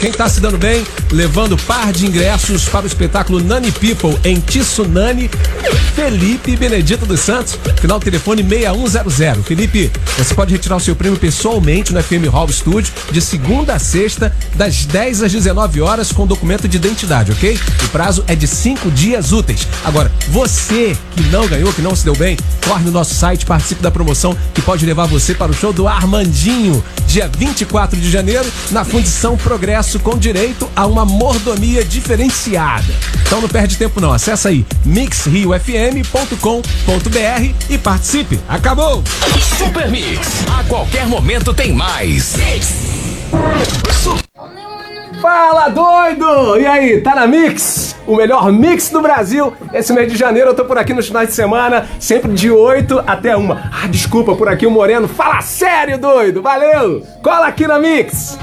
Quem tá se dando bem, levando par de ingressos para o espetáculo Nani People em Tsunami, Felipe Benedito dos Santos, final telefone 6100. Felipe, você pode retirar o seu prêmio pessoalmente no FM Hall Studio de segunda a sexta, das 10 às 19 horas, com documento de identidade, ok? O prazo é de cinco dias úteis. Agora, você que não ganhou, que não se deu bem, corre no nosso site, participe da promoção que pode levar você para o show do Armandinho, dia 24 de janeiro, na Fundição Progresso, com direito a uma mordomia diferenciada. Então não perde tempo não, acessa aí mixriofm.com.br e participe. Acabou! Super Mix, a qualquer momento tem mais. Fala doido! E aí, tá na Mix? O melhor mix do Brasil. Esse mês de janeiro eu tô por aqui nos finais de semana, sempre de 8 até 1. Ah, desculpa, por aqui o Moreno. Fala sério, doido! Valeu! Cola aqui na Mix!